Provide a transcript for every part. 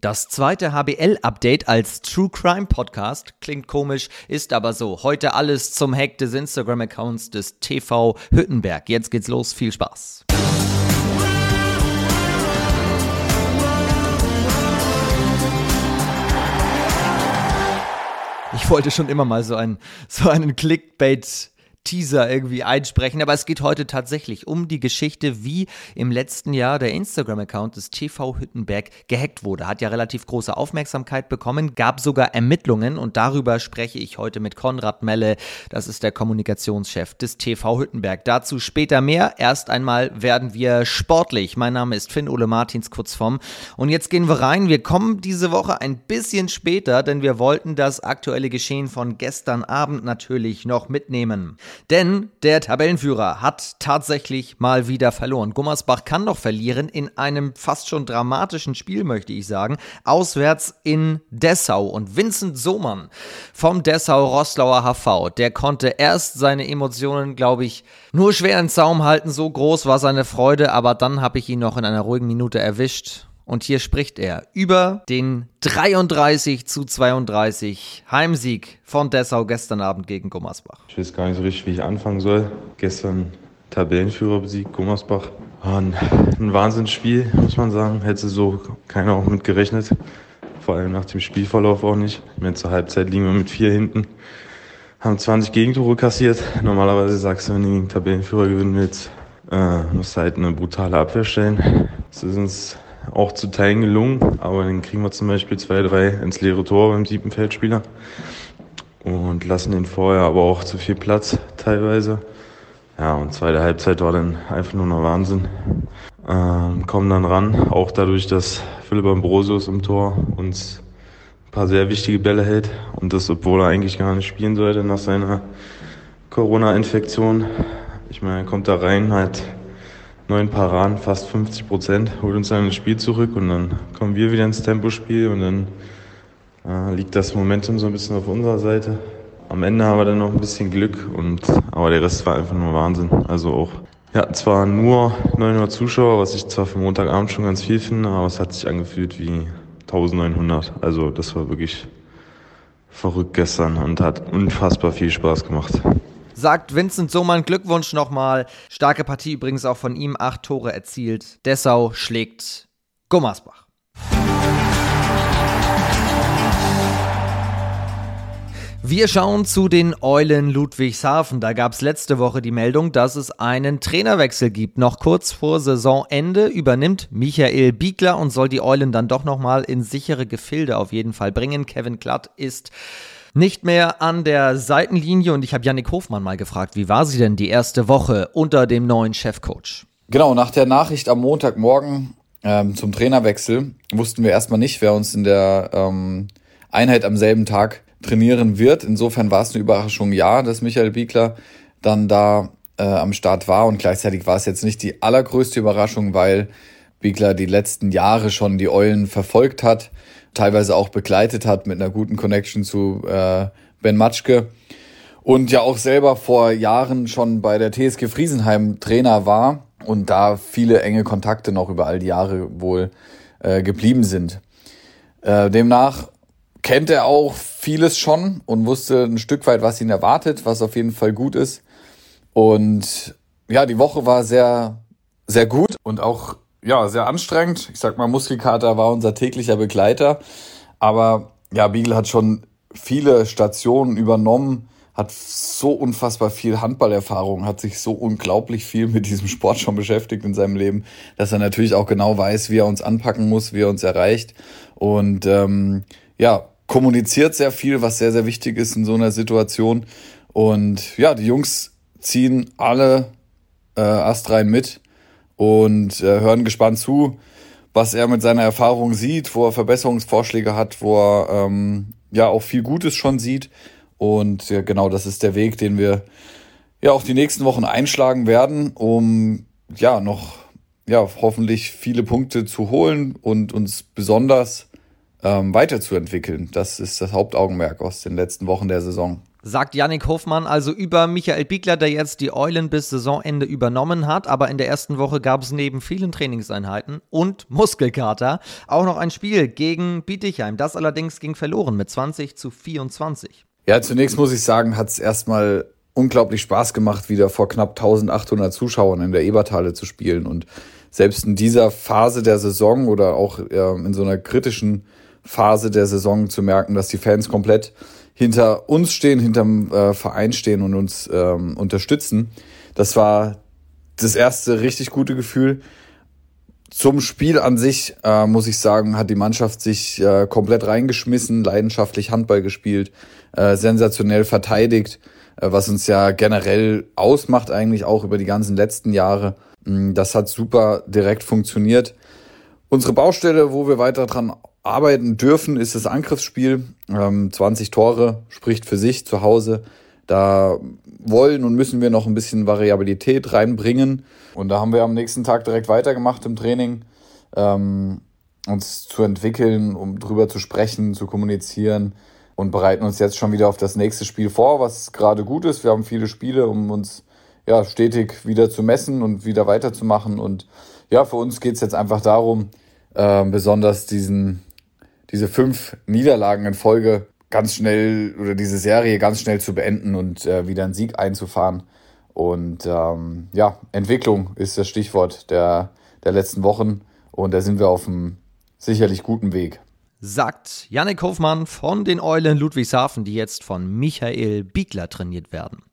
Das zweite HBL-Update als True Crime Podcast klingt komisch, ist aber so. Heute alles zum Hack des Instagram-Accounts des TV Hüttenberg. Jetzt geht's los, viel Spaß. Ich wollte schon immer mal so einen, so einen Clickbait Teaser irgendwie einsprechen, aber es geht heute tatsächlich um die Geschichte, wie im letzten Jahr der Instagram-Account des TV Hüttenberg gehackt wurde. Hat ja relativ große Aufmerksamkeit bekommen, gab sogar Ermittlungen und darüber spreche ich heute mit Konrad Melle, das ist der Kommunikationschef des TV Hüttenberg. Dazu später mehr. Erst einmal werden wir sportlich. Mein Name ist Finn Ole Martins kurz vom und jetzt gehen wir rein. Wir kommen diese Woche ein bisschen später, denn wir wollten das aktuelle Geschehen von gestern Abend natürlich noch mitnehmen. Denn der Tabellenführer hat tatsächlich mal wieder verloren. Gummersbach kann noch verlieren in einem fast schon dramatischen Spiel, möchte ich sagen. Auswärts in Dessau. Und Vincent Sohmann vom Dessau-Roslauer HV, der konnte erst seine Emotionen, glaube ich, nur schwer in Zaum halten. So groß war seine Freude. Aber dann habe ich ihn noch in einer ruhigen Minute erwischt und hier spricht er über den 33 zu 32 Heimsieg von Dessau gestern Abend gegen Gummersbach. Ich weiß gar nicht so richtig, wie ich anfangen soll. Gestern Tabellenführer besiegt, Gummersbach. War ein, ein Wahnsinnsspiel, muss man sagen. Hätte so keiner auch mit gerechnet. Vor allem nach dem Spielverlauf auch nicht. Mehr zur Halbzeit liegen wir mit vier hinten. Haben 20 Gegentore kassiert. Normalerweise sagst du, wenn du den Tabellenführer gewinnen willst, äh, musst du halt eine brutale Abwehr stellen. Das ist uns auch zu Teilen gelungen, aber dann kriegen wir zum Beispiel zwei, drei ins leere Tor beim siebten Feldspieler und lassen den vorher aber auch zu viel Platz teilweise. Ja, und zweite Halbzeit war dann einfach nur noch Wahnsinn. Ähm, kommen dann ran, auch dadurch, dass Philipp Ambrosius im Tor uns ein paar sehr wichtige Bälle hält und das, obwohl er eigentlich gar nicht spielen sollte nach seiner Corona-Infektion. Ich meine, er kommt da rein, hat neun Paraden, fast 50 Prozent, holt uns dann ins Spiel zurück und dann kommen wir wieder ins Tempospiel und dann äh, liegt das Momentum so ein bisschen auf unserer Seite. Am Ende haben wir dann noch ein bisschen Glück und aber der Rest war einfach nur Wahnsinn. Also auch ja, zwar nur 900 Zuschauer, was ich zwar für Montagabend schon ganz viel finde, aber es hat sich angefühlt wie 1900. Also das war wirklich verrückt gestern und hat unfassbar viel Spaß gemacht sagt Vincent Sohmann. Glückwunsch nochmal. Starke Partie übrigens auch von ihm. Acht Tore erzielt. Dessau schlägt Gummersbach. Wir schauen zu den Eulen Ludwigshafen. Da gab es letzte Woche die Meldung, dass es einen Trainerwechsel gibt. Noch kurz vor Saisonende übernimmt Michael Biegler und soll die Eulen dann doch nochmal in sichere Gefilde auf jeden Fall bringen. Kevin Klatt ist nicht mehr an der Seitenlinie und ich habe Yannick Hofmann mal gefragt, wie war sie denn die erste Woche unter dem neuen Chefcoach? Genau, nach der Nachricht am Montagmorgen ähm, zum Trainerwechsel wussten wir erstmal nicht, wer uns in der ähm, Einheit am selben Tag trainieren wird. Insofern war es eine Überraschung, ja, dass Michael Biegler dann da äh, am Start war und gleichzeitig war es jetzt nicht die allergrößte Überraschung, weil Biegler die letzten Jahre schon die Eulen verfolgt hat teilweise auch begleitet hat mit einer guten Connection zu äh, Ben Matschke und ja auch selber vor Jahren schon bei der TSG Friesenheim Trainer war und da viele enge Kontakte noch über all die Jahre wohl äh, geblieben sind. Äh, demnach kennt er auch vieles schon und wusste ein Stück weit, was ihn erwartet, was auf jeden Fall gut ist. Und ja, die Woche war sehr, sehr gut und auch ja, sehr anstrengend. Ich sag mal, Muskelkater war unser täglicher Begleiter. Aber ja, Beagle hat schon viele Stationen übernommen, hat so unfassbar viel Handballerfahrung, hat sich so unglaublich viel mit diesem Sport schon beschäftigt in seinem Leben, dass er natürlich auch genau weiß, wie er uns anpacken muss, wie er uns erreicht. Und ähm, ja, kommuniziert sehr viel, was sehr, sehr wichtig ist in so einer Situation. Und ja, die Jungs ziehen alle äh, astrein mit und äh, hören gespannt zu, was er mit seiner Erfahrung sieht, wo er Verbesserungsvorschläge hat, wo er ähm, ja auch viel Gutes schon sieht. Und ja, genau, das ist der Weg, den wir ja auch die nächsten Wochen einschlagen werden, um ja noch ja hoffentlich viele Punkte zu holen und uns besonders ähm, weiterzuentwickeln. Das ist das Hauptaugenmerk aus den letzten Wochen der Saison. Sagt Yannick Hofmann also über Michael Biegler, der jetzt die Eulen bis Saisonende übernommen hat. Aber in der ersten Woche gab es neben vielen Trainingseinheiten und Muskelkater auch noch ein Spiel gegen Bietigheim. Das allerdings ging verloren mit 20 zu 24. Ja, zunächst muss ich sagen, hat es erstmal unglaublich Spaß gemacht, wieder vor knapp 1800 Zuschauern in der Eberthalle zu spielen. Und selbst in dieser Phase der Saison oder auch äh, in so einer kritischen Phase der Saison zu merken, dass die Fans komplett hinter uns stehen, hinterm äh, Verein stehen und uns ähm, unterstützen. Das war das erste richtig gute Gefühl. Zum Spiel an sich, äh, muss ich sagen, hat die Mannschaft sich äh, komplett reingeschmissen, leidenschaftlich Handball gespielt, äh, sensationell verteidigt, äh, was uns ja generell ausmacht, eigentlich auch über die ganzen letzten Jahre. Mm, das hat super direkt funktioniert. Unsere Baustelle, wo wir weiter dran arbeiten dürfen, ist das Angriffsspiel. Ähm, 20 Tore spricht für sich zu Hause. Da wollen und müssen wir noch ein bisschen Variabilität reinbringen. Und da haben wir am nächsten Tag direkt weitergemacht im Training, ähm, uns zu entwickeln, um drüber zu sprechen, zu kommunizieren und bereiten uns jetzt schon wieder auf das nächste Spiel vor, was gerade gut ist. Wir haben viele Spiele, um uns ja, stetig wieder zu messen und wieder weiterzumachen. Und ja, für uns geht es jetzt einfach darum, äh, besonders diesen diese fünf Niederlagen in Folge ganz schnell oder diese Serie ganz schnell zu beenden und äh, wieder einen Sieg einzufahren. Und ähm, ja, Entwicklung ist das Stichwort der, der letzten Wochen und da sind wir auf einem sicherlich guten Weg. Sagt Yannick Hofmann von den Eulen Ludwigshafen, die jetzt von Michael Biegler trainiert werden.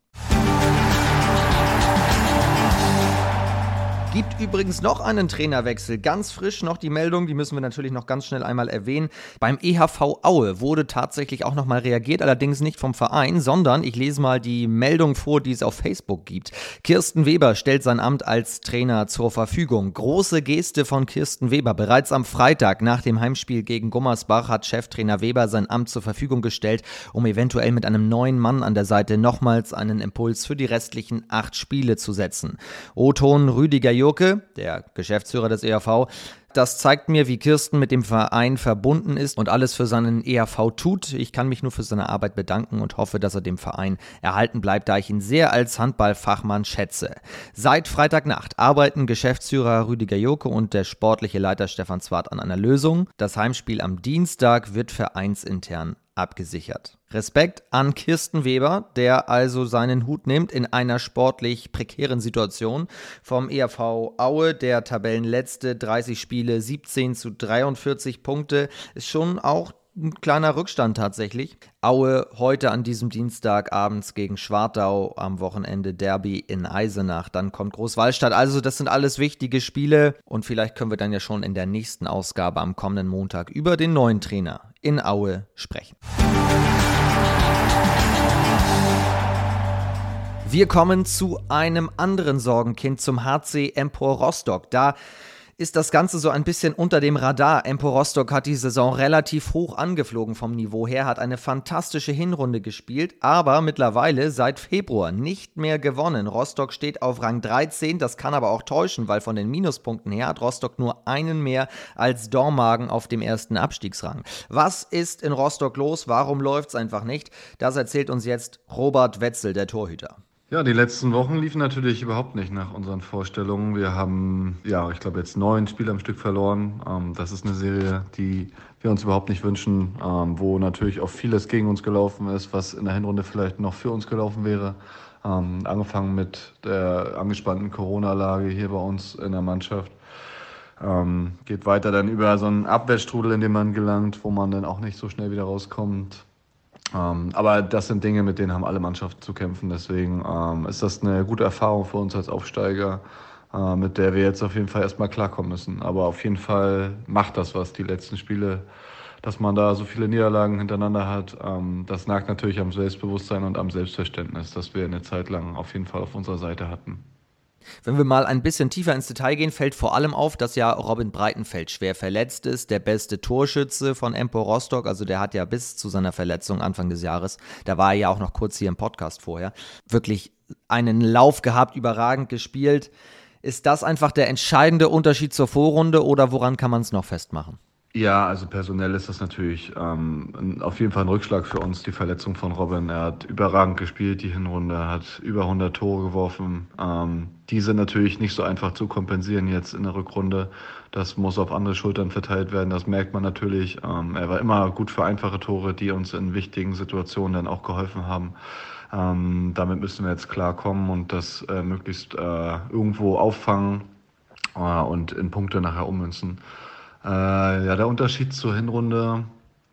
Gibt übrigens noch einen Trainerwechsel, ganz frisch noch die Meldung, die müssen wir natürlich noch ganz schnell einmal erwähnen. Beim EHV Aue wurde tatsächlich auch nochmal reagiert, allerdings nicht vom Verein, sondern ich lese mal die Meldung vor, die es auf Facebook gibt. Kirsten Weber stellt sein Amt als Trainer zur Verfügung. Große Geste von Kirsten Weber. Bereits am Freitag nach dem Heimspiel gegen Gummersbach hat Cheftrainer Weber sein Amt zur Verfügung gestellt, um eventuell mit einem neuen Mann an der Seite nochmals einen Impuls für die restlichen acht Spiele zu setzen. O-Ton Rüdiger Jurke, der Geschäftsführer des ERV, das zeigt mir, wie Kirsten mit dem Verein verbunden ist und alles für seinen ERV tut. Ich kann mich nur für seine Arbeit bedanken und hoffe, dass er dem Verein erhalten bleibt, da ich ihn sehr als Handballfachmann schätze. Seit Freitagnacht arbeiten Geschäftsführer Rüdiger Joke und der sportliche Leiter Stefan Zwart an einer Lösung. Das Heimspiel am Dienstag wird vereinsintern abgesichert. Respekt an Kirsten Weber, der also seinen Hut nimmt in einer sportlich prekären Situation. Vom ERV Aue, der Tabellenletzte, 30 Spiele, 17 zu 43 Punkte, ist schon auch ein kleiner Rückstand tatsächlich. Aue heute an diesem Dienstag abends gegen Schwartau, am Wochenende Derby in Eisenach, dann kommt Großwallstadt. Also das sind alles wichtige Spiele und vielleicht können wir dann ja schon in der nächsten Ausgabe am kommenden Montag über den neuen Trainer in Aue sprechen. Wir kommen zu einem anderen Sorgenkind, zum HC Empor Rostock. Da ist das Ganze so ein bisschen unter dem Radar. Empo Rostock hat die Saison relativ hoch angeflogen vom Niveau her, hat eine fantastische Hinrunde gespielt, aber mittlerweile seit Februar nicht mehr gewonnen. Rostock steht auf Rang 13, das kann aber auch täuschen, weil von den Minuspunkten her hat Rostock nur einen mehr als Dormagen auf dem ersten Abstiegsrang. Was ist in Rostock los? Warum läuft es einfach nicht? Das erzählt uns jetzt Robert Wetzel, der Torhüter. Ja, die letzten Wochen liefen natürlich überhaupt nicht nach unseren Vorstellungen. Wir haben, ja, ich glaube jetzt neun Spiele am Stück verloren. Ähm, das ist eine Serie, die wir uns überhaupt nicht wünschen, ähm, wo natürlich auch vieles gegen uns gelaufen ist, was in der Hinrunde vielleicht noch für uns gelaufen wäre. Ähm, angefangen mit der angespannten Corona-Lage hier bei uns in der Mannschaft. Ähm, geht weiter dann über so einen Abwehrstrudel, in den man gelangt, wo man dann auch nicht so schnell wieder rauskommt. Ähm, aber das sind Dinge, mit denen haben alle Mannschaften zu kämpfen. Deswegen ähm, ist das eine gute Erfahrung für uns als Aufsteiger, äh, mit der wir jetzt auf jeden Fall erstmal klarkommen müssen. Aber auf jeden Fall macht das was, die letzten Spiele, dass man da so viele Niederlagen hintereinander hat. Ähm, das nagt natürlich am Selbstbewusstsein und am Selbstverständnis, das wir eine Zeit lang auf jeden Fall auf unserer Seite hatten. Wenn wir mal ein bisschen tiefer ins Detail gehen, fällt vor allem auf, dass ja Robin Breitenfeld schwer verletzt ist, der beste Torschütze von Empo Rostock. Also der hat ja bis zu seiner Verletzung Anfang des Jahres, da war er ja auch noch kurz hier im Podcast vorher, wirklich einen Lauf gehabt, überragend gespielt. Ist das einfach der entscheidende Unterschied zur Vorrunde oder woran kann man es noch festmachen? Ja, also personell ist das natürlich ähm, auf jeden Fall ein Rückschlag für uns, die Verletzung von Robin. Er hat überragend gespielt, die Hinrunde, hat über 100 Tore geworfen. Ähm, die sind natürlich nicht so einfach zu kompensieren jetzt in der Rückrunde. Das muss auf andere Schultern verteilt werden, das merkt man natürlich. Ähm, er war immer gut für einfache Tore, die uns in wichtigen Situationen dann auch geholfen haben. Ähm, damit müssen wir jetzt klarkommen und das äh, möglichst äh, irgendwo auffangen äh, und in Punkte nachher ummünzen. Äh, ja, der Unterschied zur Hinrunde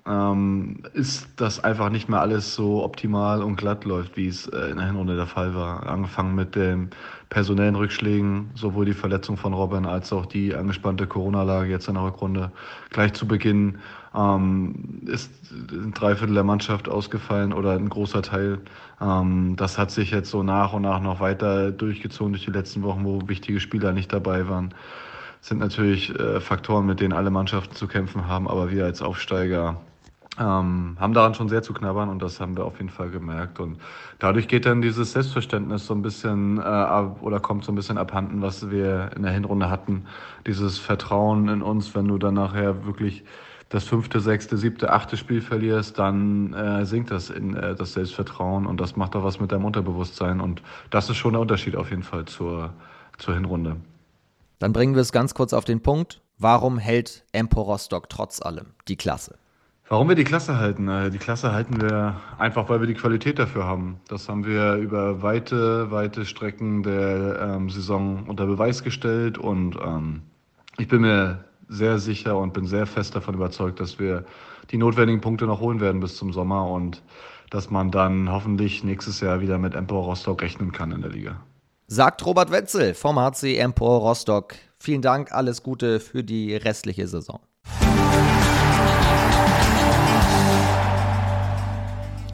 ähm, ist, dass einfach nicht mehr alles so optimal und glatt läuft, wie es äh, in der Hinrunde der Fall war. Angefangen mit den personellen Rückschlägen, sowohl die Verletzung von Robin als auch die angespannte Corona-Lage jetzt in der Rückrunde. Gleich zu Beginn ähm, ist ein Dreiviertel der Mannschaft ausgefallen oder ein großer Teil. Ähm, das hat sich jetzt so nach und nach noch weiter durchgezogen durch die letzten Wochen, wo wichtige Spieler nicht dabei waren sind natürlich äh, Faktoren, mit denen alle Mannschaften zu kämpfen haben, aber wir als Aufsteiger ähm, haben daran schon sehr zu knabbern und das haben wir auf jeden Fall gemerkt. Und dadurch geht dann dieses Selbstverständnis so ein bisschen äh, ab, oder kommt so ein bisschen abhanden, was wir in der Hinrunde hatten. Dieses Vertrauen in uns, wenn du dann nachher wirklich das fünfte, sechste, siebte, achte Spiel verlierst, dann äh, sinkt das in äh, das Selbstvertrauen und das macht auch was mit deinem Unterbewusstsein. Und das ist schon der Unterschied auf jeden Fall zur, zur Hinrunde. Dann bringen wir es ganz kurz auf den Punkt. Warum hält Empor Rostock trotz allem die Klasse? Warum wir die Klasse halten? Äh, die Klasse halten wir einfach, weil wir die Qualität dafür haben. Das haben wir über weite, weite Strecken der ähm, Saison unter Beweis gestellt und ähm, ich bin mir sehr sicher und bin sehr fest davon überzeugt, dass wir die notwendigen Punkte noch holen werden bis zum Sommer und dass man dann hoffentlich nächstes Jahr wieder mit Empor Rostock rechnen kann in der Liga sagt Robert Wetzel vom HC Empor Rostock. Vielen Dank, alles Gute für die restliche Saison.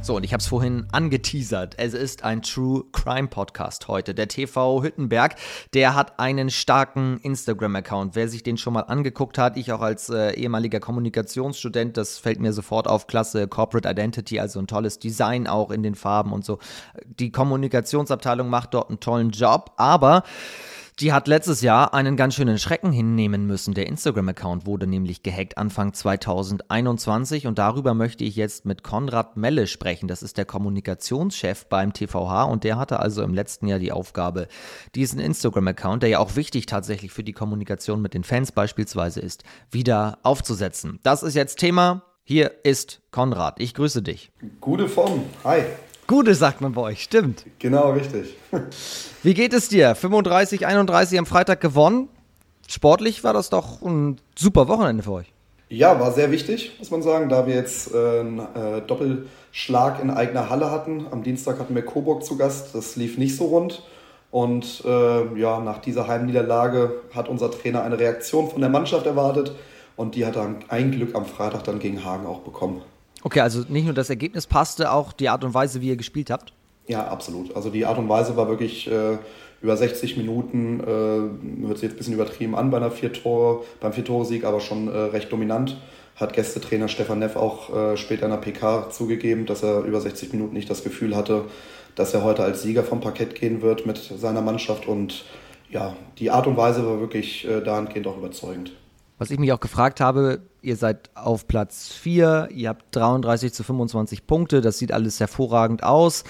So, und ich habe es vorhin angeteasert. Es ist ein True Crime Podcast heute. Der TV Hüttenberg, der hat einen starken Instagram-Account. Wer sich den schon mal angeguckt hat, ich auch als äh, ehemaliger Kommunikationsstudent, das fällt mir sofort auf. Klasse Corporate Identity, also ein tolles Design auch in den Farben und so. Die Kommunikationsabteilung macht dort einen tollen Job, aber die hat letztes Jahr einen ganz schönen Schrecken hinnehmen müssen. Der Instagram-Account wurde nämlich gehackt Anfang 2021 und darüber möchte ich jetzt mit Konrad Melle sprechen. Das ist der Kommunikationschef beim TVH und der hatte also im letzten Jahr die Aufgabe, diesen Instagram-Account, der ja auch wichtig tatsächlich für die Kommunikation mit den Fans beispielsweise ist, wieder aufzusetzen. Das ist jetzt Thema. Hier ist Konrad. Ich grüße dich. Gute Form. Hi. Gute sagt man bei euch, stimmt. Genau, richtig. Wie geht es dir? 35, 31 am Freitag gewonnen. Sportlich war das doch ein super Wochenende für euch. Ja, war sehr wichtig, muss man sagen, da wir jetzt äh, einen äh, Doppelschlag in eigener Halle hatten. Am Dienstag hatten wir Coburg zu Gast, das lief nicht so rund. Und äh, ja, nach dieser Heimniederlage hat unser Trainer eine Reaktion von der Mannschaft erwartet und die hat er ein Glück am Freitag dann gegen Hagen auch bekommen. Okay, also nicht nur das Ergebnis passte, auch die Art und Weise, wie ihr gespielt habt? Ja, absolut. Also die Art und Weise war wirklich äh, über 60 Minuten, äh, hört sich jetzt ein bisschen übertrieben an bei einer vier -Tore, beim Vier-Tore-Sieg, aber schon äh, recht dominant. Hat Gästetrainer Stefan Neff auch äh, später in der PK zugegeben, dass er über 60 Minuten nicht das Gefühl hatte, dass er heute als Sieger vom Parkett gehen wird mit seiner Mannschaft. Und ja, die Art und Weise war wirklich äh, dahingehend auch überzeugend. Was ich mich auch gefragt habe, ihr seid auf Platz 4, ihr habt 33 zu 25 Punkte, das sieht alles hervorragend aus.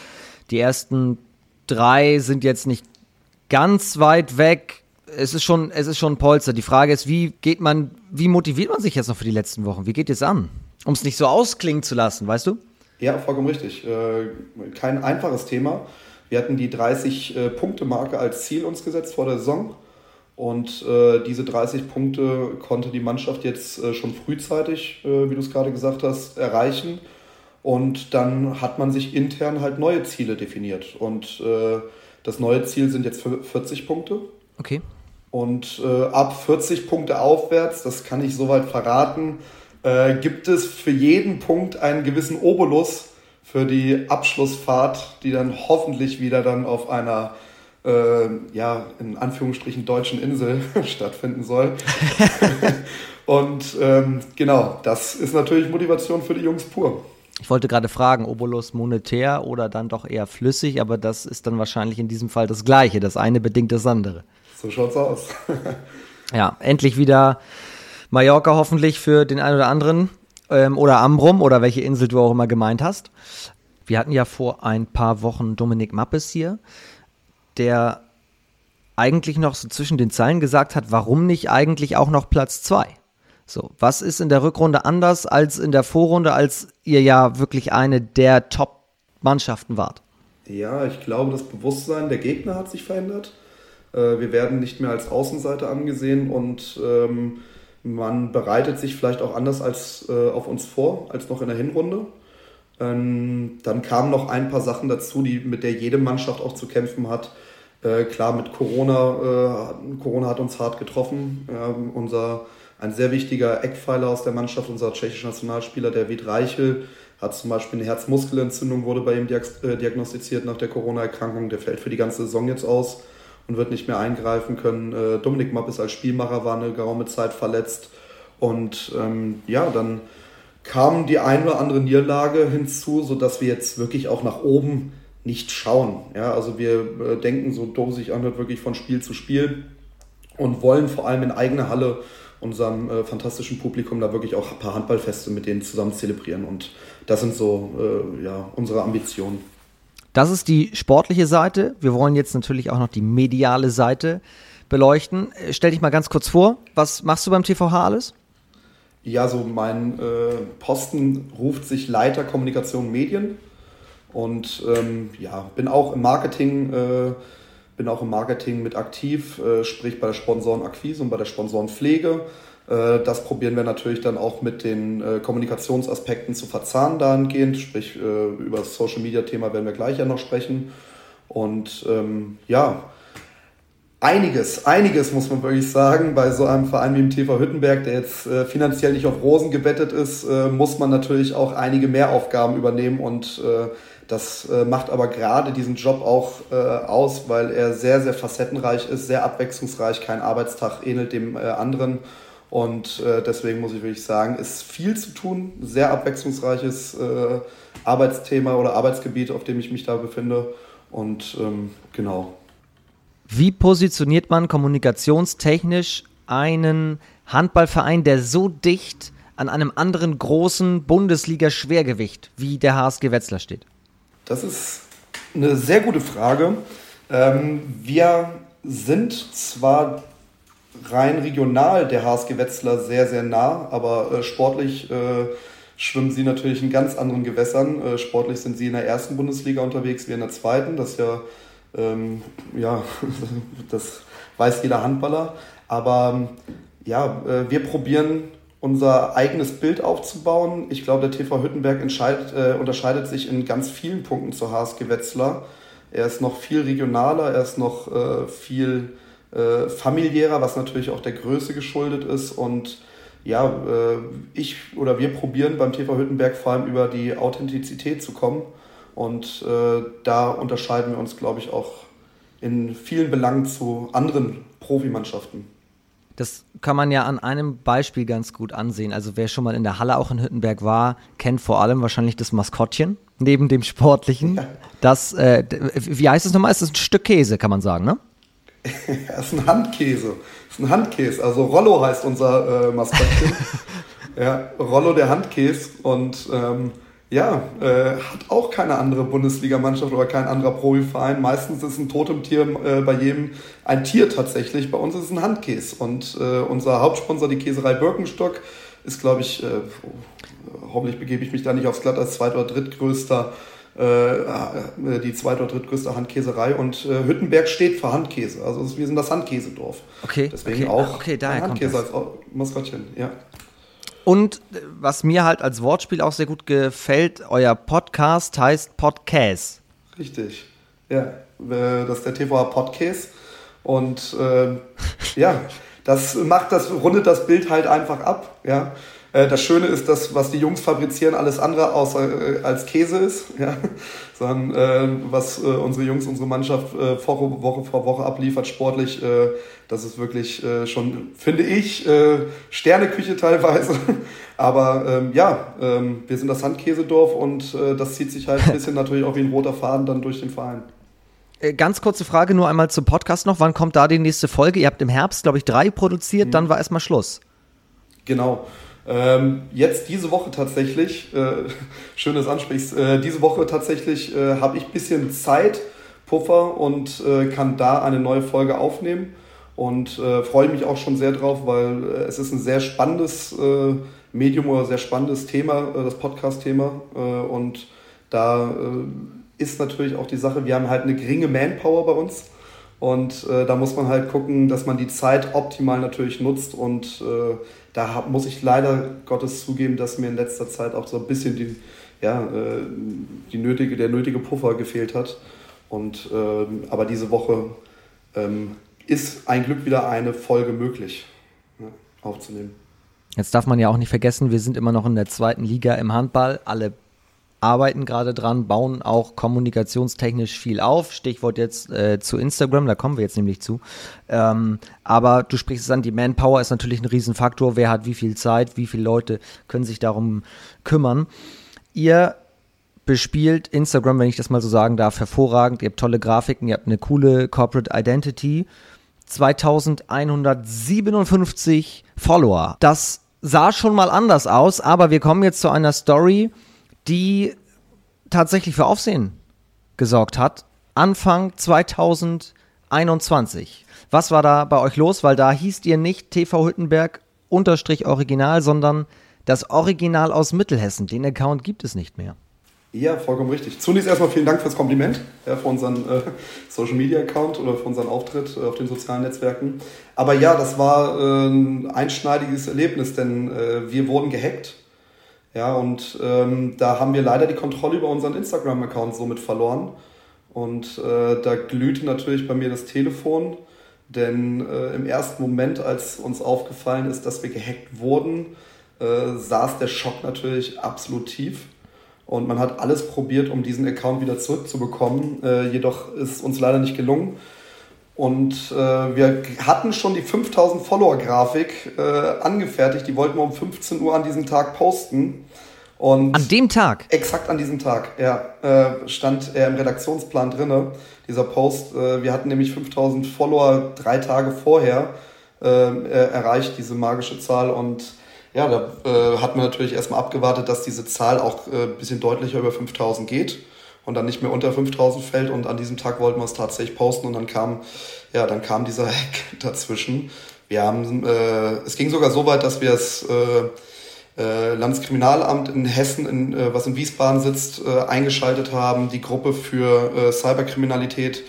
Die ersten drei sind jetzt nicht ganz weit weg. Es ist schon, es ist schon ein Polster. Die Frage ist, wie geht man, wie motiviert man sich jetzt noch für die letzten Wochen? Wie geht es an? Um es nicht so ausklingen zu lassen, weißt du? Ja, vollkommen richtig. Äh, kein einfaches Thema. Wir hatten die 30-Punkte-Marke äh, als Ziel uns gesetzt vor der Saison. Und äh, diese 30 Punkte konnte die Mannschaft jetzt äh, schon frühzeitig, äh, wie du es gerade gesagt hast, erreichen. Und dann hat man sich intern halt neue Ziele definiert. Und äh, das neue Ziel sind jetzt 40 Punkte. Okay. Und äh, ab 40 Punkte aufwärts, das kann ich soweit verraten, äh, gibt es für jeden Punkt einen gewissen Obolus für die Abschlussfahrt, die dann hoffentlich wieder dann auf einer äh, ja, in Anführungsstrichen deutschen Insel stattfinden soll. Und ähm, genau, das ist natürlich Motivation für die Jungs pur. Ich wollte gerade fragen, Obolus monetär oder dann doch eher flüssig, aber das ist dann wahrscheinlich in diesem Fall das Gleiche. Das eine bedingt das andere. So schaut's aus. ja, endlich wieder Mallorca hoffentlich für den einen oder anderen ähm, oder Ambrum oder welche Insel du auch immer gemeint hast. Wir hatten ja vor ein paar Wochen Dominik Mappes hier, der eigentlich noch so zwischen den Zeilen gesagt hat, warum nicht eigentlich auch noch Platz zwei? So, was ist in der Rückrunde anders als in der Vorrunde, als ihr ja wirklich eine der Top-Mannschaften wart? Ja, ich glaube, das Bewusstsein der Gegner hat sich verändert. Äh, wir werden nicht mehr als Außenseiter angesehen und ähm, man bereitet sich vielleicht auch anders als äh, auf uns vor, als noch in der Hinrunde. Ähm, dann kamen noch ein paar Sachen dazu, die, mit der jede Mannschaft auch zu kämpfen hat. Äh, klar, mit Corona, äh, Corona hat uns hart getroffen. Ähm, unser, ein sehr wichtiger Eckpfeiler aus der Mannschaft, unser tschechischer Nationalspieler, Wied Reichel, hat zum Beispiel eine Herzmuskelentzündung, wurde bei ihm äh, diagnostiziert nach der Corona-Erkrankung. Der fällt für die ganze Saison jetzt aus und wird nicht mehr eingreifen können. Äh, Dominik Mapp ist als Spielmacher, war eine geraume Zeit verletzt. Und ähm, ja, dann kam die ein oder andere Niederlage hinzu, sodass wir jetzt wirklich auch nach oben nicht schauen. Ja, also wir äh, denken so doof sich anhört, wirklich von Spiel zu Spiel und wollen vor allem in eigener Halle unserem äh, fantastischen Publikum da wirklich auch ein paar Handballfeste mit denen zusammen zelebrieren. Und das sind so äh, ja, unsere Ambitionen. Das ist die sportliche Seite. Wir wollen jetzt natürlich auch noch die mediale Seite beleuchten. Äh, stell dich mal ganz kurz vor, was machst du beim TVH alles? Ja, so mein äh, Posten ruft sich Leiter Kommunikation Medien und ähm, ja, bin auch im Marketing, äh, bin auch im Marketing mit aktiv, äh, sprich bei der Sponsorenakquise und bei der Sponsorenpflege. Äh, das probieren wir natürlich dann auch mit den äh, Kommunikationsaspekten zu verzahnen dahingehend, sprich äh, über das Social Media Thema werden wir gleich ja noch sprechen. Und ähm, ja, einiges, einiges muss man wirklich sagen. Bei so einem Verein wie dem TV Hüttenberg, der jetzt äh, finanziell nicht auf Rosen gebettet ist, äh, muss man natürlich auch einige Mehraufgaben übernehmen und äh, das macht aber gerade diesen Job auch aus, weil er sehr, sehr facettenreich ist, sehr abwechslungsreich. Kein Arbeitstag ähnelt dem anderen. Und äh, deswegen muss ich wirklich sagen, ist viel zu tun, sehr abwechslungsreiches äh, Arbeitsthema oder Arbeitsgebiet, auf dem ich mich da befinde. Und ähm, genau. Wie positioniert man kommunikationstechnisch einen Handballverein, der so dicht an einem anderen großen Bundesliga-Schwergewicht wie der HSG Wetzlar steht? Das ist eine sehr gute Frage. Ähm, wir sind zwar rein regional der HSG Wetzlar sehr, sehr nah, aber äh, sportlich äh, schwimmen sie natürlich in ganz anderen Gewässern. Äh, sportlich sind sie in der ersten Bundesliga unterwegs, wir in der zweiten. Das ja, ähm, ja, das weiß jeder Handballer. Aber ja, äh, wir probieren unser eigenes Bild aufzubauen. Ich glaube, der TV Hüttenberg äh, unterscheidet sich in ganz vielen Punkten zur HSG Wetzlar. Er ist noch viel regionaler, er ist noch äh, viel äh, familiärer, was natürlich auch der Größe geschuldet ist. Und ja, äh, ich oder wir probieren beim TV Hüttenberg vor allem über die Authentizität zu kommen. Und äh, da unterscheiden wir uns, glaube ich, auch in vielen Belangen zu anderen Profimannschaften. Das kann man ja an einem Beispiel ganz gut ansehen. Also wer schon mal in der Halle auch in Hüttenberg war, kennt vor allem wahrscheinlich das Maskottchen neben dem Sportlichen. Ja. Das, äh, wie heißt es nochmal? Es ist ein Stück Käse, kann man sagen, ne? das ist ein Handkäse. Das ist ein Handkäse. Also Rollo heißt unser äh, Maskottchen. ja, Rollo der Handkäse. Und ähm, ja, äh, hat auch keine andere Bundesligamannschaft oder kein anderer Profiverein. Meistens ist ein Totemtier äh, bei jedem ein Tier tatsächlich. Bei uns ist es ein Handkäse. Und äh, unser Hauptsponsor, die Käserei Birkenstock, ist, glaube ich, äh, hoffentlich begebe ich mich da nicht aufs Glatt, als zweit- oder drittgrößter äh, äh, die zweit- oder drittgrößte Handkäserei und Hüttenberg steht für Handkäse. Also wir sind das Handkäsedorf. Okay. Deswegen okay. auch okay, daher Handkäse als Maskottchen, ja. Und was mir halt als Wortspiel auch sehr gut gefällt, euer Podcast heißt Podcast. Richtig. Ja, das ist der TVA Podcast. Und äh, ja, das macht das, rundet das Bild halt einfach ab. Ja. Äh, das Schöne ist, dass was die Jungs fabrizieren, alles andere außer äh, als Käse ist, ja? sondern äh, was äh, unsere Jungs, unsere Mannschaft äh, Woche, Woche vor Woche abliefert, sportlich, äh, das ist wirklich schon, finde ich, Sterneküche teilweise. Aber ähm, ja, ähm, wir sind das Handkäsedorf und das zieht sich halt ein bisschen natürlich auch wie ein roter Faden dann durch den Verein. Ganz kurze Frage nur einmal zum Podcast noch. Wann kommt da die nächste Folge? Ihr habt im Herbst, glaube ich, drei produziert, mhm. dann war erstmal Schluss. Genau. Ähm, jetzt diese Woche tatsächlich, äh, schön, dass du ansprichst, äh, diese Woche tatsächlich äh, habe ich ein bisschen Zeit, Puffer und äh, kann da eine neue Folge aufnehmen und äh, freue mich auch schon sehr drauf, weil äh, es ist ein sehr spannendes Medium oder sehr spannendes Thema, das Podcast-Thema und da ist natürlich auch die Sache, wir haben halt eine geringe Manpower bei uns und äh, da muss man halt gucken, dass man die Zeit optimal natürlich nutzt. Und äh, da hab, muss ich leider Gottes zugeben, dass mir in letzter Zeit auch so ein bisschen die, ja, äh, die nötige, der nötige Puffer gefehlt hat. Und, ähm, aber diese Woche ähm, ist ein Glück wieder eine Folge möglich ne, aufzunehmen. Jetzt darf man ja auch nicht vergessen, wir sind immer noch in der zweiten Liga im Handball. Alle arbeiten gerade dran, bauen auch kommunikationstechnisch viel auf. Stichwort jetzt äh, zu Instagram, da kommen wir jetzt nämlich zu. Ähm, aber du sprichst es an, die Manpower ist natürlich ein Riesenfaktor. Wer hat wie viel Zeit, wie viele Leute können sich darum kümmern. Ihr bespielt Instagram, wenn ich das mal so sagen darf, hervorragend. Ihr habt tolle Grafiken, ihr habt eine coole Corporate Identity. 2157 Follower. Das sah schon mal anders aus, aber wir kommen jetzt zu einer Story, die tatsächlich für Aufsehen gesorgt hat. Anfang 2021. Was war da bei euch los? Weil da hießt ihr nicht TV Hüttenberg unterstrich Original, sondern das Original aus Mittelhessen. Den Account gibt es nicht mehr. Ja, vollkommen richtig. Zunächst erstmal vielen Dank fürs Kompliment ja, für unseren äh, Social Media Account oder für unseren Auftritt äh, auf den sozialen Netzwerken. Aber ja, das war äh, ein einschneidiges Erlebnis, denn äh, wir wurden gehackt ja, und ähm, da haben wir leider die Kontrolle über unseren Instagram-Account somit verloren. Und äh, da glühte natürlich bei mir das Telefon, denn äh, im ersten Moment, als uns aufgefallen ist, dass wir gehackt wurden, äh, saß der Schock natürlich absolut tief. Und man hat alles probiert, um diesen Account wieder zurückzubekommen. Äh, jedoch ist uns leider nicht gelungen. Und äh, wir hatten schon die 5000 Follower-Grafik äh, angefertigt. Die wollten wir um 15 Uhr an diesem Tag posten. Und an dem Tag? Exakt an diesem Tag, ja. Äh, stand er im Redaktionsplan drin, dieser Post. Äh, wir hatten nämlich 5000 Follower drei Tage vorher äh, erreicht, diese magische Zahl. Und ja, da äh, hat man natürlich erstmal abgewartet, dass diese Zahl auch ein bisschen deutlicher über 5000 geht und dann nicht mehr unter 5000 fällt. Und an diesem Tag wollten wir es tatsächlich posten und dann kam, ja, dann kam dieser Hack dazwischen. Wir haben, äh, es ging sogar so weit, dass wir es äh, äh, Landeskriminalamt in Hessen, in, äh, was in Wiesbaden sitzt, äh, eingeschaltet haben, die Gruppe für äh, Cyberkriminalität.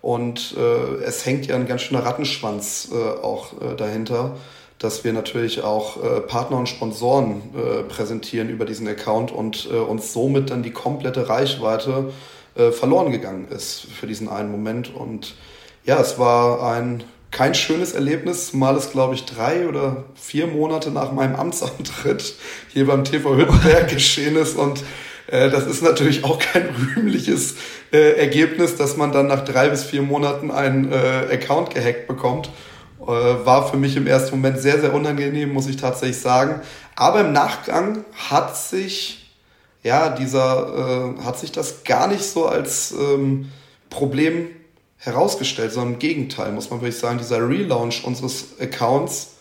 Und äh, es hängt ja ein ganz schöner Rattenschwanz äh, auch äh, dahinter dass wir natürlich auch äh, Partner und Sponsoren äh, präsentieren über diesen Account und äh, uns somit dann die komplette Reichweite äh, verloren gegangen ist für diesen einen Moment. Und ja, es war ein kein schönes Erlebnis, zumal es, glaube ich, drei oder vier Monate nach meinem Amtsantritt hier beim TV Hüttenberg geschehen ist. Und äh, das ist natürlich auch kein rühmliches äh, Ergebnis, dass man dann nach drei bis vier Monaten einen äh, Account gehackt bekommt. Äh, war für mich im ersten Moment sehr, sehr unangenehm, muss ich tatsächlich sagen. Aber im Nachgang hat sich, ja, dieser, äh, hat sich das gar nicht so als ähm, Problem herausgestellt, sondern im Gegenteil, muss man wirklich sagen, dieser Relaunch unseres Accounts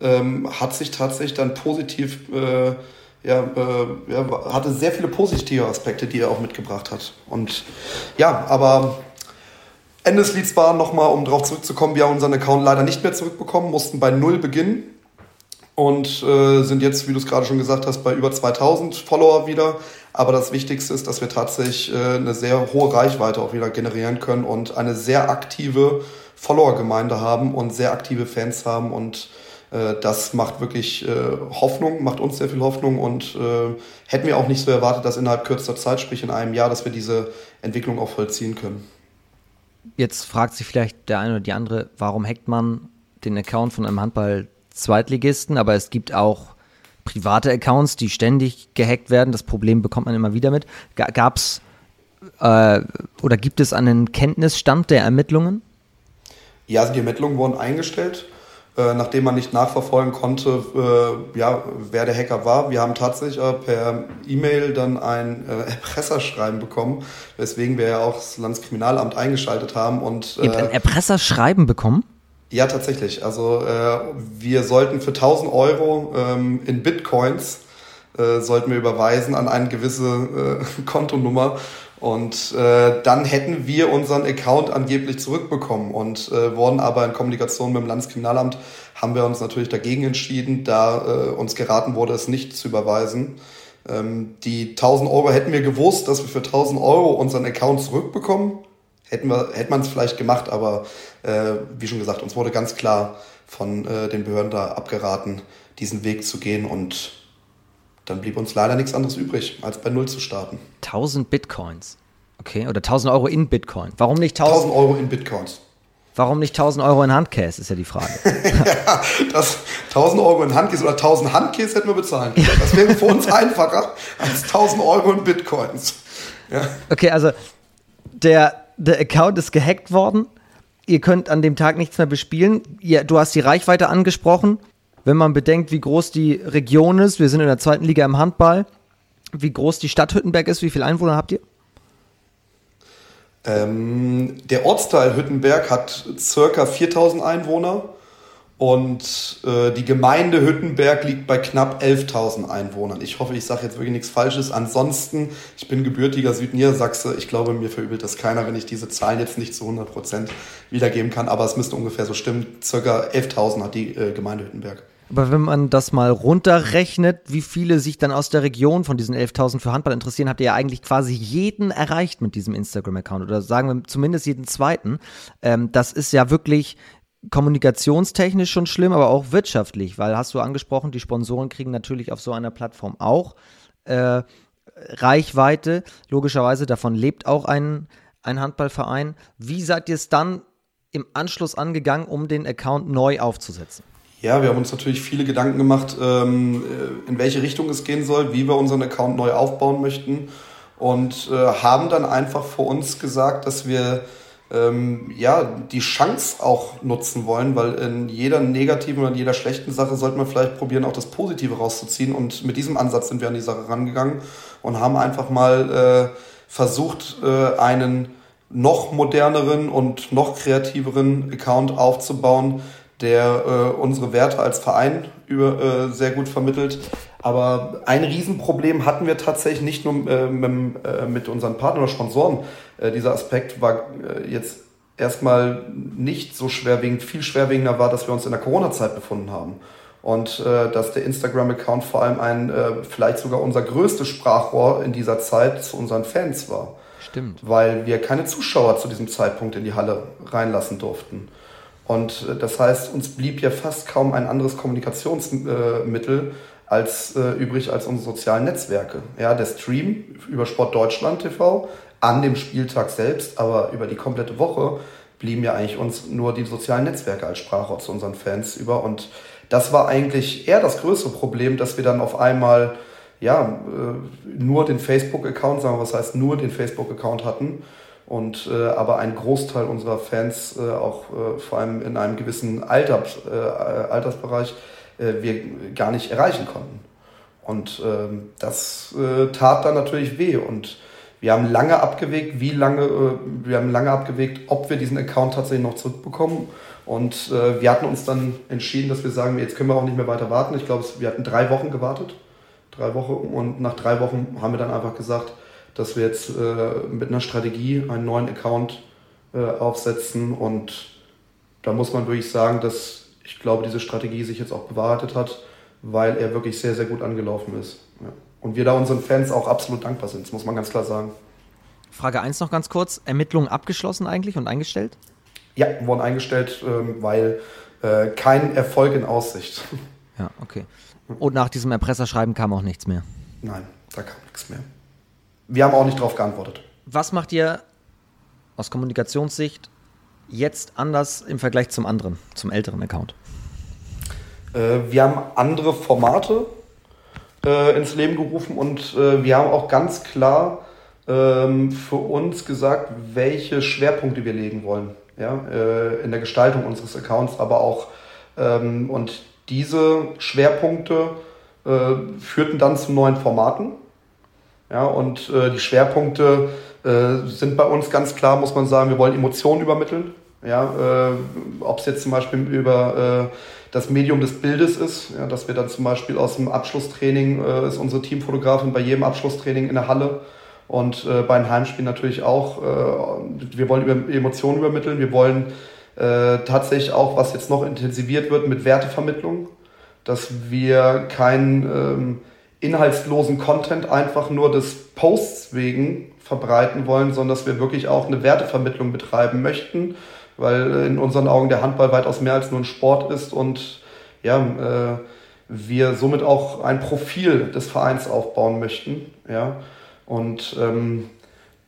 ähm, hat sich tatsächlich dann positiv, äh, ja, äh, ja, hatte sehr viele positive Aspekte, die er auch mitgebracht hat. Und ja, aber Ende des Lieds war nochmal, um darauf zurückzukommen, wir haben unseren Account leider nicht mehr zurückbekommen, mussten bei Null beginnen und äh, sind jetzt, wie du es gerade schon gesagt hast, bei über 2000 Follower wieder. Aber das Wichtigste ist, dass wir tatsächlich äh, eine sehr hohe Reichweite auch wieder generieren können und eine sehr aktive Follower-Gemeinde haben und sehr aktive Fans haben und äh, das macht wirklich äh, Hoffnung, macht uns sehr viel Hoffnung und äh, hätten wir auch nicht so erwartet, dass innerhalb kürzester Zeit, sprich in einem Jahr, dass wir diese Entwicklung auch vollziehen können. Jetzt fragt sich vielleicht der eine oder die andere, warum hackt man den Account von einem Handball-Zweitligisten, aber es gibt auch private Accounts, die ständig gehackt werden. Das Problem bekommt man immer wieder mit. Gab es äh, oder gibt es einen Kenntnisstand der Ermittlungen? Ja, also die Ermittlungen wurden eingestellt. Äh, nachdem man nicht nachverfolgen konnte, äh, ja, wer der Hacker war. Wir haben tatsächlich äh, per E-Mail dann ein äh, Erpresserschreiben bekommen, weswegen wir ja auch das Landeskriminalamt eingeschaltet haben. Und, Ihr habt ein Erpresserschreiben bekommen? Ja, tatsächlich. Also äh, wir sollten für 1000 Euro ähm, in Bitcoins äh, sollten wir überweisen an eine gewisse äh, Kontonummer und äh, dann hätten wir unseren Account angeblich zurückbekommen und äh, wurden aber in Kommunikation mit dem Landeskriminalamt haben wir uns natürlich dagegen entschieden, da äh, uns geraten wurde, es nicht zu überweisen. Ähm, die 1000 Euro hätten wir gewusst, dass wir für 1000 Euro unseren Account zurückbekommen. Hätten wir, hätte man es vielleicht gemacht, aber äh, wie schon gesagt, uns wurde ganz klar von äh, den Behörden da abgeraten, diesen Weg zu gehen und dann blieb uns leider nichts anderes übrig, als bei Null zu starten. 1000 Bitcoins. Okay, oder 1000 Euro in Bitcoin. Warum nicht 1000, 1000 Euro in Bitcoins? Warum nicht 1000 Euro in Handkäse, ist ja die Frage. ja, das 1000 Euro in Handkäse oder 1000 Handkäse hätten wir bezahlen. Das wäre für uns einfacher als 1000 Euro in Bitcoins. Ja. Okay, also der, der Account ist gehackt worden. Ihr könnt an dem Tag nichts mehr bespielen. Ihr, du hast die Reichweite angesprochen. Wenn man bedenkt, wie groß die Region ist, wir sind in der zweiten Liga im Handball, wie groß die Stadt Hüttenberg ist, wie viele Einwohner habt ihr? Ähm, der Ortsteil Hüttenberg hat circa 4000 Einwohner und äh, die Gemeinde Hüttenberg liegt bei knapp 11.000 Einwohnern. Ich hoffe, ich sage jetzt wirklich nichts Falsches. Ansonsten, ich bin gebürtiger Südniedersachse. Ich glaube, mir verübelt das keiner, wenn ich diese Zahlen jetzt nicht zu 100 Prozent wiedergeben kann. Aber es müsste ungefähr so stimmen. Circa 11.000 hat die äh, Gemeinde Hüttenberg. Aber wenn man das mal runterrechnet, wie viele sich dann aus der Region von diesen 11.000 für Handball interessieren, habt ihr ja eigentlich quasi jeden erreicht mit diesem Instagram-Account oder sagen wir zumindest jeden zweiten. Ähm, das ist ja wirklich kommunikationstechnisch schon schlimm, aber auch wirtschaftlich, weil hast du angesprochen, die Sponsoren kriegen natürlich auf so einer Plattform auch äh, Reichweite. Logischerweise davon lebt auch ein, ein Handballverein. Wie seid ihr es dann im Anschluss angegangen, um den Account neu aufzusetzen? Ja, wir haben uns natürlich viele Gedanken gemacht, ähm, äh, in welche Richtung es gehen soll, wie wir unseren Account neu aufbauen möchten und äh, haben dann einfach vor uns gesagt, dass wir ähm, ja die Chance auch nutzen wollen, weil in jeder negativen oder in jeder schlechten Sache sollte man vielleicht probieren, auch das Positive rauszuziehen. Und mit diesem Ansatz sind wir an die Sache rangegangen und haben einfach mal äh, versucht, äh, einen noch moderneren und noch kreativeren Account aufzubauen, der äh, unsere Werte als Verein über, äh, sehr gut vermittelt. Aber ein Riesenproblem hatten wir tatsächlich nicht nur äh, mit, äh, mit unseren Partnern oder Sponsoren. Äh, dieser Aspekt war äh, jetzt erstmal nicht so schwerwiegend, viel schwerwiegender war, dass wir uns in der Corona-Zeit befunden haben. Und äh, dass der Instagram-Account vor allem ein, äh, vielleicht sogar unser größtes Sprachrohr in dieser Zeit zu unseren Fans war. Stimmt. Weil wir keine Zuschauer zu diesem Zeitpunkt in die Halle reinlassen durften. Und das heißt, uns blieb ja fast kaum ein anderes Kommunikationsmittel als äh, übrig als unsere sozialen Netzwerke. Ja, der Stream über Sport Deutschland TV an dem Spieltag selbst, aber über die komplette Woche blieben ja eigentlich uns nur die sozialen Netzwerke als Sprachrohr zu unseren Fans über. Und das war eigentlich eher das größere Problem, dass wir dann auf einmal ja, äh, nur den Facebook-Account, sagen wir, was heißt nur den Facebook-Account hatten und äh, aber ein Großteil unserer Fans äh, auch äh, vor allem in einem gewissen Alter, äh, Altersbereich äh, wir gar nicht erreichen konnten. Und ähm, das äh, tat dann natürlich weh und wir haben lange abgewegt, wie lange, äh, wir haben lange abgewegt, ob wir diesen Account tatsächlich noch zurückbekommen. Und äh, wir hatten uns dann entschieden, dass wir sagen, jetzt können wir auch nicht mehr weiter warten. Ich glaube, wir hatten drei Wochen gewartet. Drei Wochen. Und nach drei Wochen haben wir dann einfach gesagt, dass wir jetzt äh, mit einer Strategie einen neuen Account äh, aufsetzen. Und da muss man wirklich sagen, dass ich glaube, diese Strategie sich jetzt auch bewahrheitet hat, weil er wirklich sehr, sehr gut angelaufen ist. Ja. Und wir da unseren Fans auch absolut dankbar sind, das muss man ganz klar sagen. Frage 1 noch ganz kurz. Ermittlungen abgeschlossen eigentlich und eingestellt? Ja, wurden eingestellt, ähm, weil äh, kein Erfolg in Aussicht. Ja, okay. Und nach diesem Erpresserschreiben kam auch nichts mehr? Nein, da kam nichts mehr. Wir haben auch nicht darauf geantwortet. Was macht ihr aus Kommunikationssicht jetzt anders im Vergleich zum anderen, zum älteren Account? Äh, wir haben andere Formate äh, ins Leben gerufen und äh, wir haben auch ganz klar ähm, für uns gesagt, welche Schwerpunkte wir legen wollen ja, äh, in der Gestaltung unseres Accounts, aber auch ähm, und diese Schwerpunkte äh, führten dann zu neuen Formaten. Ja, und äh, die Schwerpunkte äh, sind bei uns ganz klar, muss man sagen, wir wollen Emotionen übermitteln. Ja, äh, ob es jetzt zum Beispiel über äh, das Medium des Bildes ist, ja, dass wir dann zum Beispiel aus dem Abschlusstraining äh, ist unsere Teamfotografin bei jedem Abschlusstraining in der Halle und äh, bei einem Heimspiel natürlich auch. Äh, wir wollen über Emotionen übermitteln, wir wollen äh, tatsächlich auch, was jetzt noch intensiviert wird, mit Wertevermittlung, dass wir keinen ähm, inhaltslosen Content einfach nur des Posts wegen verbreiten wollen, sondern dass wir wirklich auch eine Wertevermittlung betreiben möchten, weil in unseren Augen der Handball weitaus mehr als nur ein Sport ist und ja, äh, wir somit auch ein Profil des Vereins aufbauen möchten. Ja. Und ähm,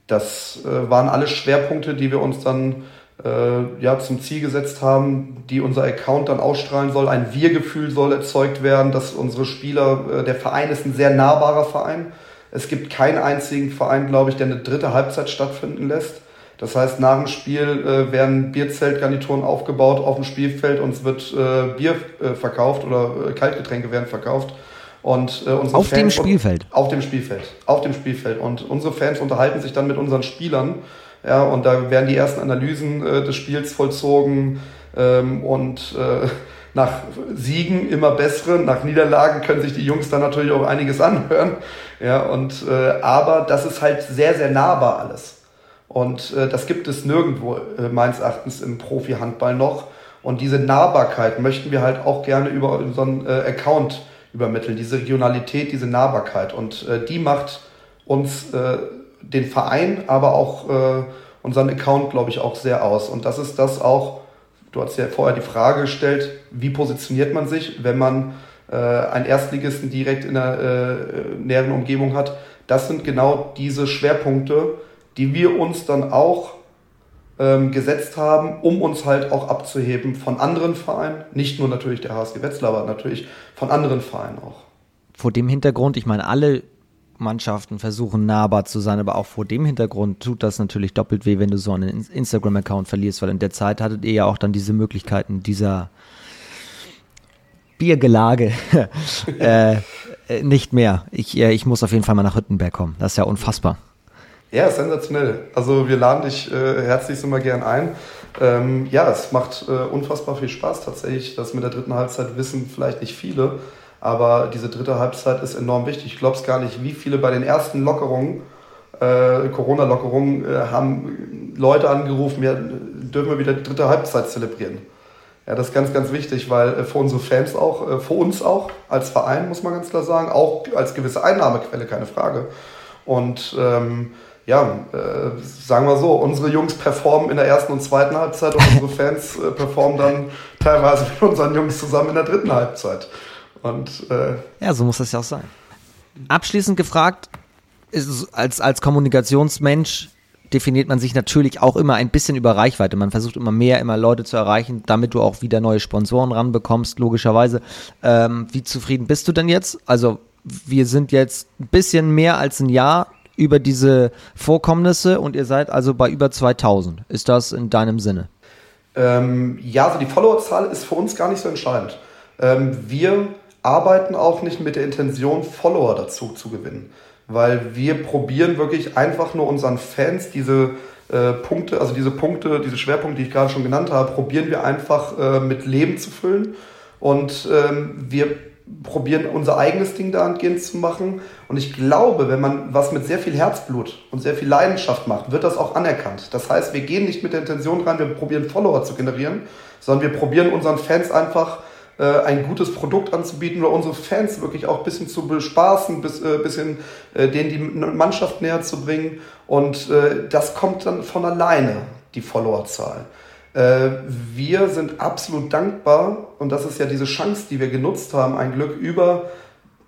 das äh, waren alle Schwerpunkte, die wir uns dann äh, ja, zum Ziel gesetzt haben, die unser Account dann ausstrahlen soll. Ein Wir-Gefühl soll erzeugt werden, dass unsere Spieler, äh, der Verein ist ein sehr nahbarer Verein. Es gibt keinen einzigen Verein, glaube ich, der eine dritte Halbzeit stattfinden lässt. Das heißt, nach dem Spiel äh, werden Bierzeltgarnituren aufgebaut auf dem Spielfeld und es wird äh, Bier äh, verkauft oder äh, Kaltgetränke werden verkauft. Und, äh, unsere auf Fans dem Spielfeld? Auf dem Spielfeld. Auf dem Spielfeld. Und unsere Fans unterhalten sich dann mit unseren Spielern ja, und da werden die ersten Analysen äh, des Spiels vollzogen ähm, und äh, nach Siegen immer bessere, nach Niederlagen können sich die Jungs dann natürlich auch einiges anhören. Ja, und, äh, aber das ist halt sehr, sehr nahbar alles. Und äh, das gibt es nirgendwo äh, meines Erachtens im Profi-Handball noch. Und diese Nahbarkeit möchten wir halt auch gerne über unseren äh, Account übermitteln. Diese Regionalität, diese Nahbarkeit. Und äh, die macht uns äh, den Verein, aber auch äh, unseren Account, glaube ich, auch sehr aus. Und das ist das auch, du hast ja vorher die Frage gestellt, wie positioniert man sich, wenn man äh, einen Erstligisten direkt in der äh, näheren Umgebung hat. Das sind genau diese Schwerpunkte, die wir uns dann auch ähm, gesetzt haben, um uns halt auch abzuheben von anderen Vereinen, nicht nur natürlich der HSG Wetzlar, aber natürlich von anderen Vereinen auch. Vor dem Hintergrund, ich meine, alle Mannschaften versuchen nahbar zu sein, aber auch vor dem Hintergrund tut das natürlich doppelt weh, wenn du so einen Instagram-Account verlierst, weil in der Zeit hattet ihr ja auch dann diese Möglichkeiten dieser Biergelage äh, äh, nicht mehr. Ich, äh, ich muss auf jeden Fall mal nach Hüttenberg kommen. Das ist ja unfassbar. Ja, sensationell. Also wir laden dich äh, herzlich immer gern ein. Ähm, ja, es macht äh, unfassbar viel Spaß tatsächlich. Das mit der dritten Halbzeit wissen vielleicht nicht viele. Aber diese dritte Halbzeit ist enorm wichtig. Ich glaube es gar nicht, wie viele bei den ersten Lockerungen, äh, Corona-Lockerungen, äh, haben Leute angerufen, ja, dürfen wir wieder die dritte Halbzeit zelebrieren. Ja, das ist ganz, ganz wichtig, weil äh, für unsere Fans auch, äh, für uns auch, als Verein, muss man ganz klar sagen, auch als gewisse Einnahmequelle, keine Frage. Und ähm, ja, äh, sagen wir so, unsere Jungs performen in der ersten und zweiten Halbzeit und unsere Fans äh, performen dann teilweise mit unseren Jungs zusammen in der dritten Halbzeit. Und, äh, ja, so muss das ja auch sein. Abschließend gefragt, ist, als, als Kommunikationsmensch definiert man sich natürlich auch immer ein bisschen über Reichweite. Man versucht immer mehr, immer Leute zu erreichen, damit du auch wieder neue Sponsoren ranbekommst, logischerweise. Ähm, wie zufrieden bist du denn jetzt? Also, wir sind jetzt ein bisschen mehr als ein Jahr über diese Vorkommnisse und ihr seid also bei über 2000. Ist das in deinem Sinne? Ähm, ja, also die Followerzahl ist für uns gar nicht so entscheidend. Ähm, wir arbeiten auch nicht mit der Intention, Follower dazu zu gewinnen. Weil wir probieren wirklich einfach nur unseren Fans diese äh, Punkte, also diese Punkte, diese Schwerpunkte, die ich gerade schon genannt habe, probieren wir einfach äh, mit Leben zu füllen. Und ähm, wir probieren unser eigenes Ding dahingehend zu machen. Und ich glaube, wenn man was mit sehr viel Herzblut und sehr viel Leidenschaft macht, wird das auch anerkannt. Das heißt, wir gehen nicht mit der Intention rein, wir probieren Follower zu generieren, sondern wir probieren unseren Fans einfach ein gutes Produkt anzubieten oder unsere Fans wirklich auch ein bisschen zu bespaßen, bis äh, bisschen äh, denen die Mannschaft näher zu bringen. Und äh, das kommt dann von alleine, die Followerzahl. Äh, wir sind absolut dankbar und das ist ja diese Chance, die wir genutzt haben, ein Glück über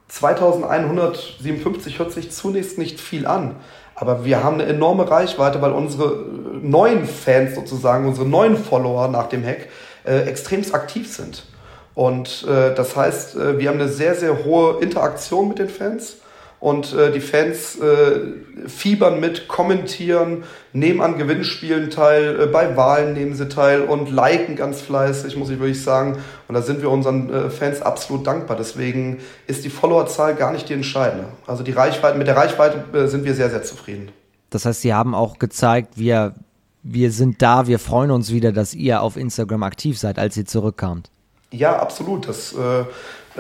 2157 hört sich zunächst nicht viel an. Aber wir haben eine enorme Reichweite, weil unsere neuen Fans sozusagen, unsere neuen Follower nach dem Hack äh, extremst aktiv sind. Und äh, das heißt, äh, wir haben eine sehr, sehr hohe Interaktion mit den Fans. Und äh, die Fans äh, fiebern mit, kommentieren, nehmen an Gewinnspielen teil, äh, bei Wahlen nehmen sie teil und liken ganz fleißig, muss ich wirklich sagen. Und da sind wir unseren äh, Fans absolut dankbar. Deswegen ist die Followerzahl gar nicht die entscheidende. Also die Reichweite, mit der Reichweite äh, sind wir sehr, sehr zufrieden. Das heißt, Sie haben auch gezeigt, wir wir sind da, wir freuen uns wieder, dass ihr auf Instagram aktiv seid, als ihr zurückkamt. Ja, absolut. Das äh,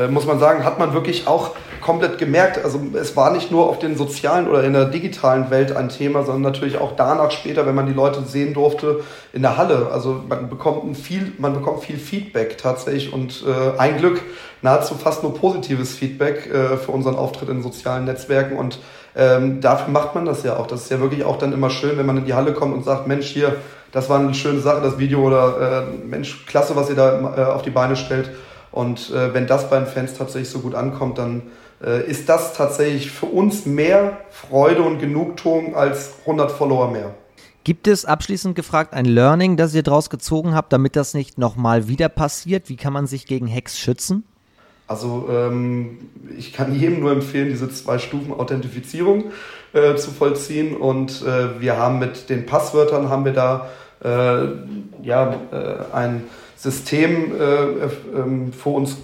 äh, muss man sagen, hat man wirklich auch komplett gemerkt. Also es war nicht nur auf den sozialen oder in der digitalen Welt ein Thema, sondern natürlich auch danach später, wenn man die Leute sehen durfte in der Halle. Also man bekommt viel, man bekommt viel Feedback tatsächlich und äh, ein Glück nahezu fast nur positives Feedback äh, für unseren Auftritt in sozialen Netzwerken und ähm, dafür macht man das ja auch. Das ist ja wirklich auch dann immer schön, wenn man in die Halle kommt und sagt, Mensch, hier, das war eine schöne Sache, das Video oder äh, Mensch, klasse, was ihr da äh, auf die Beine stellt. Und äh, wenn das bei den Fans tatsächlich so gut ankommt, dann äh, ist das tatsächlich für uns mehr Freude und Genugtuung als 100 Follower mehr. Gibt es abschließend gefragt ein Learning, das ihr daraus gezogen habt, damit das nicht nochmal wieder passiert? Wie kann man sich gegen Hacks schützen? Also ähm, ich kann jedem nur empfehlen, diese zwei Stufen Authentifizierung äh, zu vollziehen. Und äh, wir haben mit den Passwörtern haben wir da äh, ja, äh, ein System äh, ähm, vor uns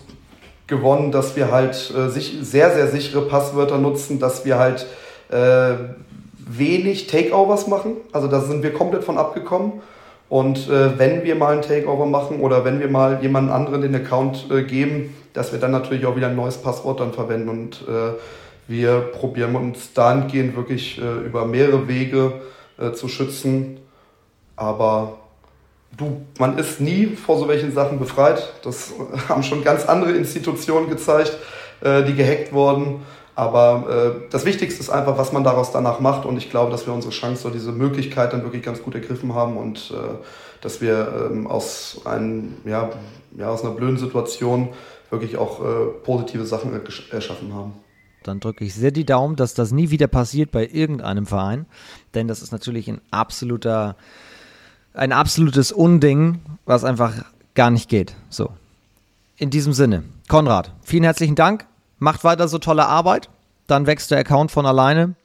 gewonnen, dass wir halt äh, sich, sehr, sehr sichere Passwörter nutzen, dass wir halt wenig Takeovers machen. Also da sind wir komplett von abgekommen. Und äh, wenn wir mal ein Takeover machen oder wenn wir mal jemand anderen den Account äh, geben, dass wir dann natürlich auch wieder ein neues Passwort dann verwenden. Und äh, wir probieren uns dahingehend wirklich äh, über mehrere Wege äh, zu schützen. Aber du, man ist nie vor so welchen Sachen befreit. Das haben schon ganz andere Institutionen gezeigt, äh, die gehackt wurden. Aber äh, das Wichtigste ist einfach, was man daraus danach macht. Und ich glaube, dass wir unsere Chance oder diese Möglichkeit dann wirklich ganz gut ergriffen haben und äh, dass wir ähm, aus, einem, ja, ja, aus einer blöden Situation wirklich auch äh, positive Sachen erschaffen haben. Dann drücke ich sehr die Daumen, dass das nie wieder passiert bei irgendeinem Verein. Denn das ist natürlich ein absoluter ein absolutes Unding, was einfach gar nicht geht. So. In diesem Sinne, Konrad, vielen herzlichen Dank. Macht weiter so tolle Arbeit. Dann wächst der Account von alleine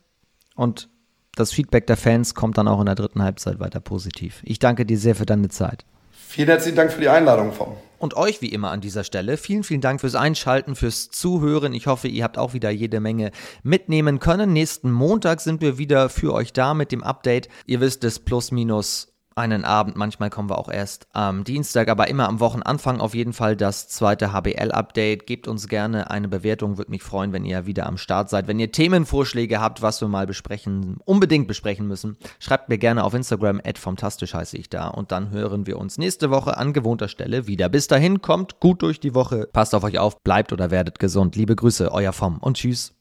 und das Feedback der Fans kommt dann auch in der dritten Halbzeit weiter positiv. Ich danke dir sehr für deine Zeit. Vielen herzlichen Dank für die Einladung, Vom. Und euch wie immer an dieser Stelle vielen, vielen Dank fürs Einschalten, fürs Zuhören. Ich hoffe, ihr habt auch wieder jede Menge mitnehmen können. Nächsten Montag sind wir wieder für euch da mit dem Update. Ihr wisst es, plus minus einen Abend. Manchmal kommen wir auch erst am Dienstag, aber immer am Wochenanfang auf jeden Fall das zweite HBL-Update. Gebt uns gerne eine Bewertung, würde mich freuen, wenn ihr wieder am Start seid. Wenn ihr Themenvorschläge habt, was wir mal besprechen, unbedingt besprechen müssen, schreibt mir gerne auf Instagram, fantastisch heiße ich da. Und dann hören wir uns nächste Woche an gewohnter Stelle wieder. Bis dahin, kommt gut durch die Woche, passt auf euch auf, bleibt oder werdet gesund. Liebe Grüße, euer Vom und tschüss.